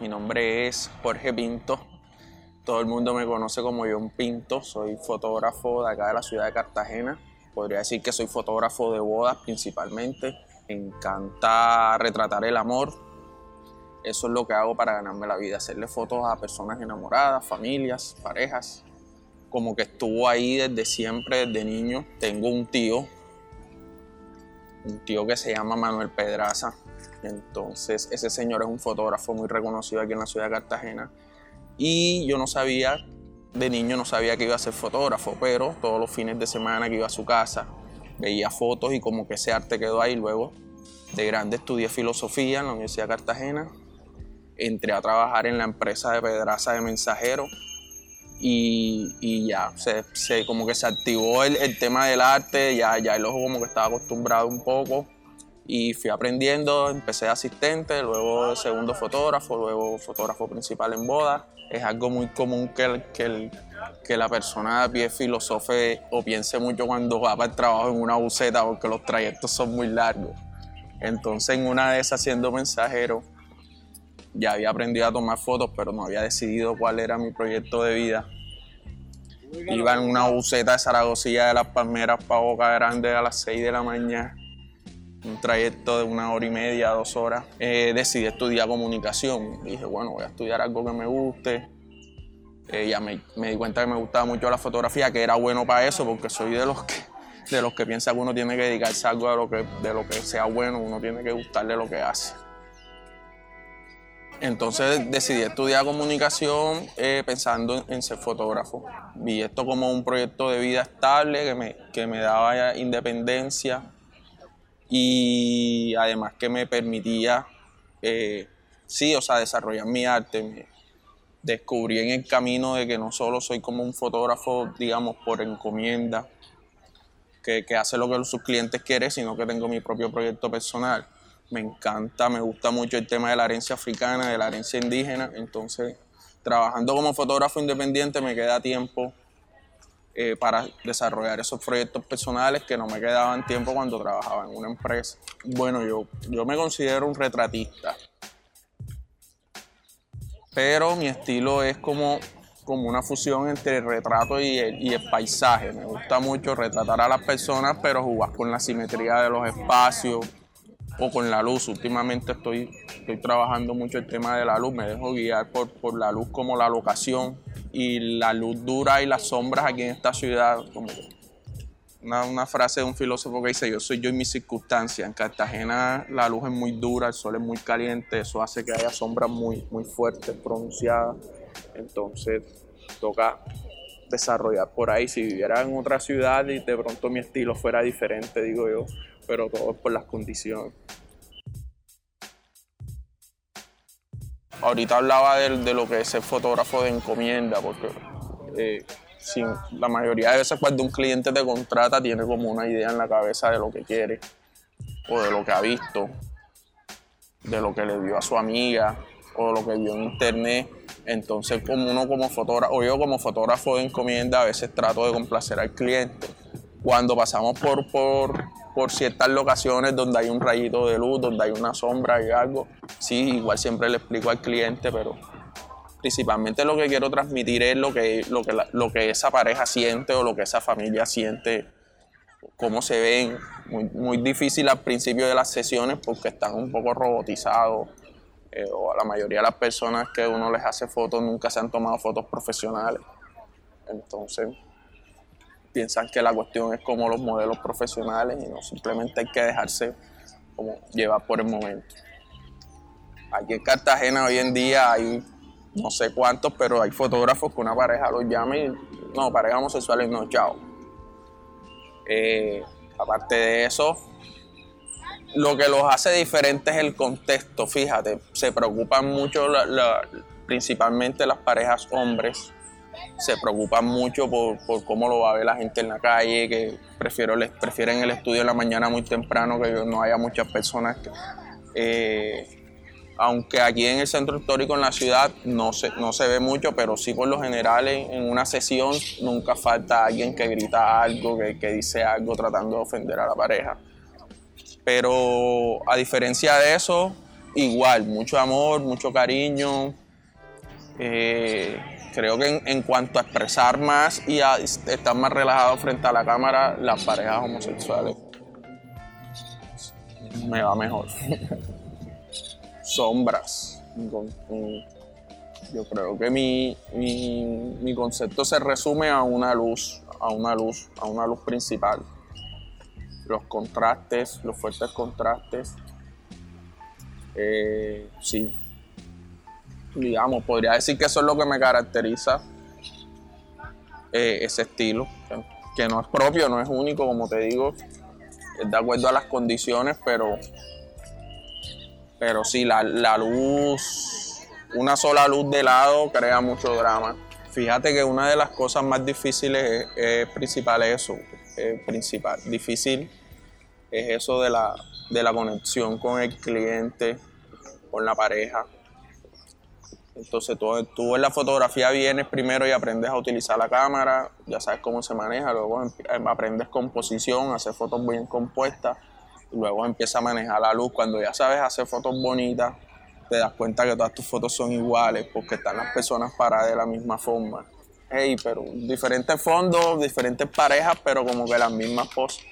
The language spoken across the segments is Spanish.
Mi nombre es Jorge Pinto. Todo el mundo me conoce como John Pinto. Soy fotógrafo de acá de la ciudad de Cartagena. Podría decir que soy fotógrafo de bodas principalmente. Me encanta retratar el amor. Eso es lo que hago para ganarme la vida, hacerle fotos a personas enamoradas, familias, parejas. Como que estuvo ahí desde siempre, desde niño. Tengo un tío, un tío que se llama Manuel Pedraza. Entonces, ese señor es un fotógrafo muy reconocido aquí en la ciudad de Cartagena. Y yo no sabía, de niño no sabía que iba a ser fotógrafo, pero todos los fines de semana que iba a su casa, veía fotos y como que ese arte quedó ahí. Luego, de grande, estudié filosofía en la Universidad de Cartagena entré a trabajar en la empresa de Pedraza de mensajero y, ya, se, como que se activó el, tema del arte, ya, ya el ojo como que estaba acostumbrado un poco y fui aprendiendo, empecé de asistente, luego segundo fotógrafo, luego fotógrafo principal en boda. Es algo muy común que, que, que la persona a pie filosofe o piense mucho cuando va para el trabajo en una buceta porque los trayectos son muy largos. Entonces en una de esas siendo mensajero, ya había aprendido a tomar fotos, pero no había decidido cuál era mi proyecto de vida. Iba en una buceta de Zaragozilla de las Palmeras para Boca Grande a las 6 de la mañana. Un trayecto de una hora y media, dos horas. Eh, decidí estudiar comunicación. Dije, bueno, voy a estudiar algo que me guste. Eh, ya me, di cuenta que me gustaba mucho la fotografía, que era bueno para eso, porque soy de los que, de los que piensa que uno tiene que dedicarse a algo de lo que, de lo que sea bueno, uno tiene que gustarle lo que hace. Entonces decidí estudiar comunicación eh, pensando en, ser fotógrafo. Vi esto como un proyecto de vida estable que me, que me daba independencia y además que me permitía, eh, sí, o sea, desarrollar mi arte. descubrí en el camino de que no solo soy como un fotógrafo, digamos, por encomienda, que, que hace lo que sus clientes quieren, sino que tengo mi propio proyecto personal me encanta, me gusta mucho el tema de la herencia africana, de la herencia indígena, entonces trabajando como fotógrafo independiente me queda tiempo eh, para desarrollar esos proyectos personales que no me quedaban tiempo cuando trabajaba en una empresa. Bueno, yo, yo me considero un retratista, pero mi estilo es como, como una fusión entre el retrato y el, y el paisaje. Me gusta mucho retratar a las personas, pero jugar con la simetría de los espacios o con la luz. Últimamente estoy, estoy trabajando mucho el tema de la luz, me dejo guiar por, por la luz como la locación y la luz dura y las sombras aquí en esta ciudad, como una, una, frase de un filósofo que dice, yo soy yo y mis circunstancias. En Cartagena la luz es muy dura, el sol es muy caliente, eso hace que haya sombras muy, muy fuertes, pronunciadas. Entonces toca desarrollar por ahí. Si viviera en otra ciudad y de pronto mi estilo fuera diferente, digo yo, pero todo por las condiciones. Ahorita hablaba de, lo que es el fotógrafo de encomienda, porque eh, la mayoría de veces cuando un cliente te contrata tiene como una idea en la cabeza de lo que quiere o de lo que ha visto, de lo que le vio a su amiga o lo que vio en internet. Entonces, como uno como fotógrafo, o yo como fotógrafo de encomienda, a veces trato de complacer al cliente. Cuando pasamos por, por, por ciertas locaciones donde hay un rayito de luz, donde hay una sombra y algo. Sí, igual siempre le explico al cliente, pero principalmente lo que quiero transmitir es lo que, lo que, lo que esa pareja siente o lo que esa familia siente, cómo se ven. Muy, muy difícil al principio de las sesiones porque están un poco robotizados. Eh, o a la mayoría de las personas que uno les hace fotos nunca se han tomado fotos profesionales. Entonces, piensan que la cuestión es como los modelos profesionales y no simplemente hay que dejarse como llevar por el momento. Aquí en Cartagena hoy en día hay no sé cuántos, pero hay fotógrafos que una pareja los llama y no, pareja homosexuales no, chao. Eh, aparte de eso, lo que los hace diferentes es el contexto, fíjate, se preocupan mucho principalmente las parejas hombres se preocupan mucho por, cómo lo va a ver la gente en la calle, que prefiero, les, prefieren el estudio en la mañana muy temprano, que no haya muchas personas. Eh, aunque aquí en el centro histórico, en la ciudad, no se, no se ve mucho, pero sí por lo general en, una sesión nunca falta alguien que grita algo, que, que dice algo tratando de ofender a la pareja. Pero a diferencia de eso, igual, mucho amor, mucho cariño. Eh, creo que en, cuanto a expresar más y a estar más relajado frente a la cámara, las parejas homosexuales me va mejor. Sombras. Yo creo que mi, mi, concepto se resume a una luz, a una luz, a una luz principal. Los contrastes, los fuertes contrastes. Eh, sí, digamos, podría decir que eso es lo que me caracteriza eh, ese estilo, que, no es propio, no es único, como te digo, es de acuerdo a las condiciones, pero, pero sí, la, luz, una sola luz de lado crea mucho drama. Fíjate que una de las cosas más difíciles es, principal eso, principal, difícil es eso de la, de la conexión con el cliente, con la pareja entonces tú, en la fotografía vienes primero y aprendes a utilizar la cámara, ya sabes cómo se maneja, luego em, aprendes composición, hacer fotos bien compuestas, luego empiezas a manejar la luz. Cuando ya sabes hacer fotos bonitas, te das cuenta que todas tus fotos son iguales porque están las personas paradas de la misma forma. Hey, pero diferentes fondos, diferentes parejas, pero como que las mismas poses.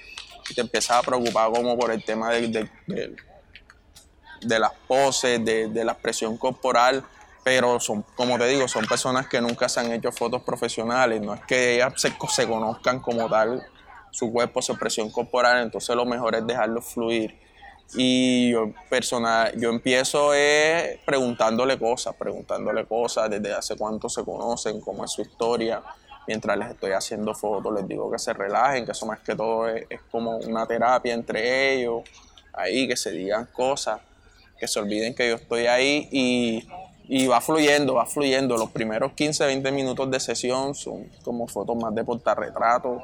Y te empiezas a preocupar como por el tema de, de, las poses, de la expresión corporal pero son, como te digo, son personas que nunca se han hecho fotos profesionales, no es que ellas se, conozcan como tal su cuerpo, su expresión corporal, entonces lo mejor es dejarlo fluir. Y yo, personal, yo empiezo eh, preguntándole cosas, preguntándole cosas, desde hace cuánto se conocen, cómo es su historia. Mientras les estoy haciendo fotos, les digo que se relajen, que eso más que todo es como una terapia entre ellos, ahí, que se digan cosas, que se olviden que yo estoy ahí y y va fluyendo, va fluyendo. Los primeros 15, 20 minutos de sesión son como fotos más de portarretrato,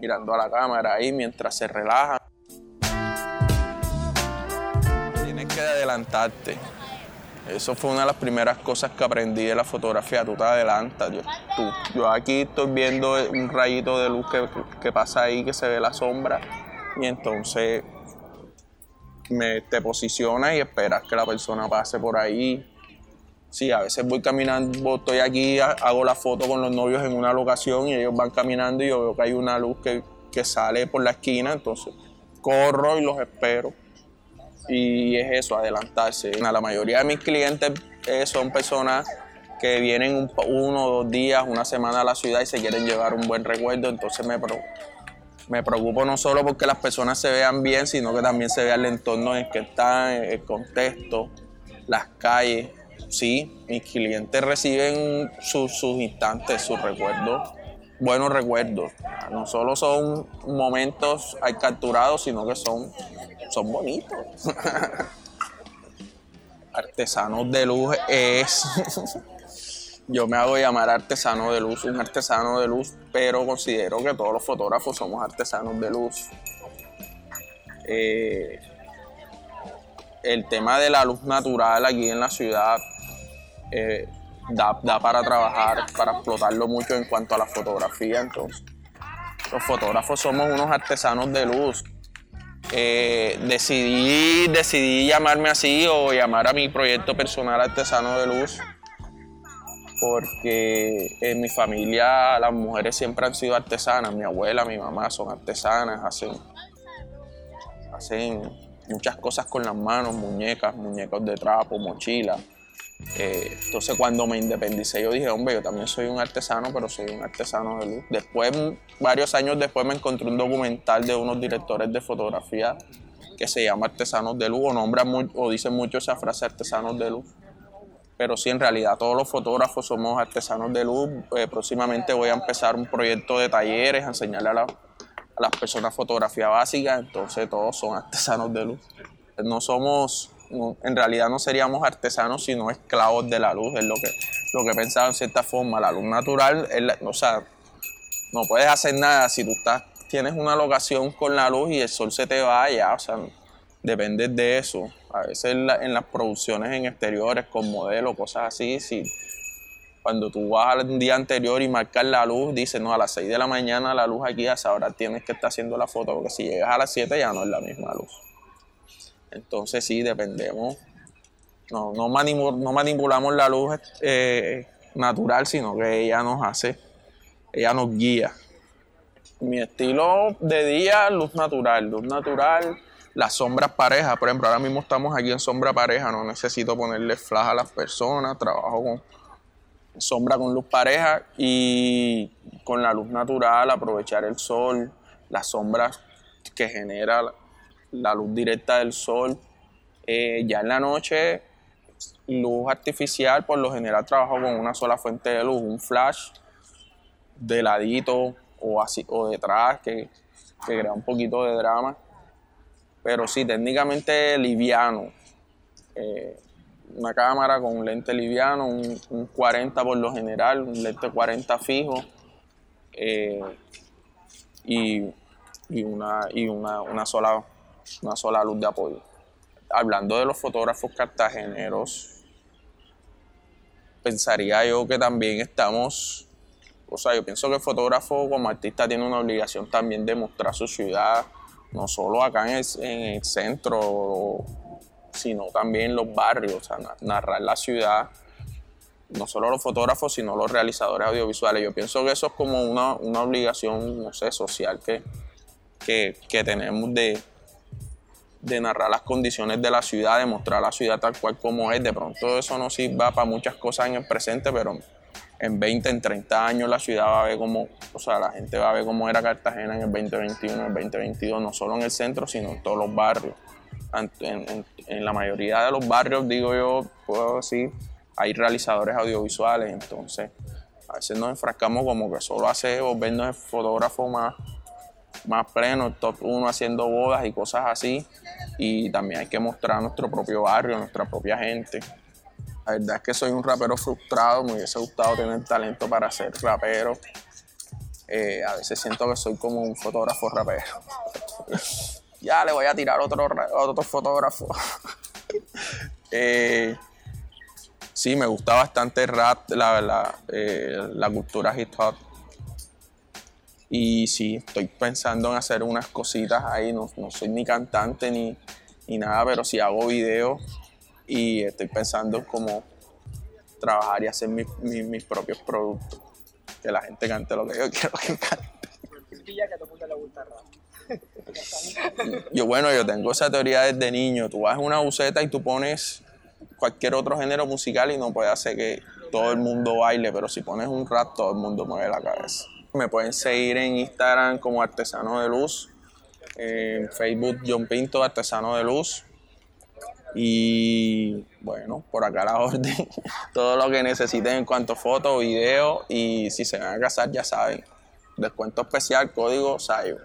mirando a la cámara ahí mientras se relajan. Tienes que adelantarte. Eso fue una de las primeras cosas que aprendí de la fotografía. Tú te adelantas. Yo, yo aquí estoy viendo un rayito de luz que, que, pasa ahí, que se ve la sombra. Y entonces me, te posicionas y esperas que la persona pase por ahí Sí, a veces voy caminando, estoy aquí, hago la foto con los novios en una locación y ellos van caminando y yo veo que hay una luz que, sale por la esquina, entonces corro y los espero. Y es eso, adelantarse. La mayoría de mis clientes eh, son personas que vienen uno o dos días, una semana a la ciudad y se quieren llevar un buen recuerdo, entonces me, me preocupo no solo porque las personas se vean bien, sino que también se vea el entorno en el que están, el contexto, las calles sí, mis clientes reciben sus instantes, sus recuerdos, buenos recuerdos. No solo son momentos capturados, sino que son, son bonitos. Artesanos de luz es. Yo me hago llamar artesano de luz, un artesano de luz, pero considero que todos los fotógrafos somos artesanos de luz. Eh, el tema de la luz natural aquí en la ciudad eh, da, para trabajar, para explotarlo mucho en cuanto a la fotografía. Entonces, los fotógrafos somos unos artesanos de luz. Eh, decidí, decidí llamarme así o llamar a mi proyecto personal artesano de luz porque en mi familia las mujeres siempre han sido artesanas, mi abuela, mi mamá son artesanas, hacen, hacen muchas cosas con las manos, muñecas, muñecos de trapo, mochilas. Eh, entonces cuando me independicé yo dije, hombre, yo también soy un artesano, pero soy un artesano de luz. Después, varios años después, me encontré un documental de unos directores de fotografía que se llama Artesanos de Luz, o nombra o dice mucho esa frase Artesanos de Luz. Pero sí, en realidad todos los fotógrafos somos artesanos de luz. Eh, próximamente voy a empezar un proyecto de talleres, a enseñarle a, a las personas fotografía básica, entonces todos son artesanos de luz. No somos en realidad no seríamos artesanos, sino esclavos de la luz, es lo que, lo que pensaba en cierta forma. La luz natural, o sea, no puedes hacer nada si tú estás, tienes una locación con la luz y el sol se te vaya, o sea, depende de eso. A veces en, las producciones en exteriores con modelos, cosas así, si cuando tú vas al día anterior y marcas la luz, dices, no, a las 6 de la mañana la luz aquí, a esa hora tienes que estar haciendo la foto, porque si llegas a las 7 ya no es la misma luz. Entonces sí, dependemos no, no, manipulamos la luz eh, natural, sino que ella nos hace, ella nos guía. Mi estilo de día, luz natural, luz natural, las sombras parejas. Por ejemplo, ahora mismo estamos aquí en sombra pareja, no necesito ponerle flash a las personas, trabajo con sombra con luz pareja y con la luz natural, aprovechar el sol, las sombras que genera la luz directa del sol. Eh, ya en la noche, luz artificial, por lo general trabajo con una sola fuente de luz, un flash de ladito o así o detrás que, crea un poquito de drama. Pero sí, técnicamente liviano. Eh, una cámara con un lente liviano, un, 40 por lo general, un lente 40 fijo eh, y, una, y una, sola, una sola luz de apoyo. Hablando de los fotógrafos cartageneros, pensaría yo que también estamos, o sea, yo pienso que el fotógrafo como artista tiene una obligación también de mostrar su ciudad, no solo acá en el, en el centro sino también los barrios, o sea, narrar la ciudad, no solo los fotógrafos, sino los realizadores audiovisuales. Yo pienso que eso es como una, obligación, no sé, social que, que, tenemos de, de narrar las condiciones de la ciudad, de mostrar la ciudad tal cual como es. De pronto eso no sirva para muchas cosas en el presente, pero en 20, en 30 años la ciudad va a ver cómo, o sea, la gente va a ver cómo era Cartagena en el 2021, en el 2022, no solo en el centro, sino en todos los barrios en, la mayoría de los barrios, digo yo, puedo decir, hay realizadores audiovisuales, entonces a veces nos enfrascamos como que solo hace vernos el fotógrafo más, más pleno, top 1 haciendo bodas y cosas así, y también hay que mostrar nuestro propio barrio, nuestra propia gente. La verdad es que soy un rapero frustrado, me hubiese gustado tener talento para ser rapero. Eh, a veces siento que soy como un fotógrafo rapero. ya le voy a tirar otro, otro fotógrafo. Eh, sí, me gusta bastante rap, la, la, eh, la cultura hip hop. Y sí, estoy pensando en hacer unas cositas ahí. No, soy ni cantante ni, nada, pero sí hago videos y estoy pensando en cómo trabajar y hacer mis propios productos. Que la gente cante lo que yo quiero que cante. Yo, bueno, yo tengo esa teoría desde niño. Tú vas a una buceta y tú pones cualquier otro género musical y no puede hacer que todo el mundo baile, pero si pones un rap, todo el mundo mueve la cabeza. Me pueden seguir en Instagram como Artesano de Luz, en Facebook John Pinto, Artesano de Luz. Y bueno, por acá la orden. Todo lo que necesiten en cuanto a fotos, videos y si se van a casar, ya saben. Descuento especial, código SAIO.